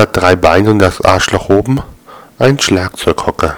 hat drei Beine und das Arschloch oben ein Schlagzeughocker.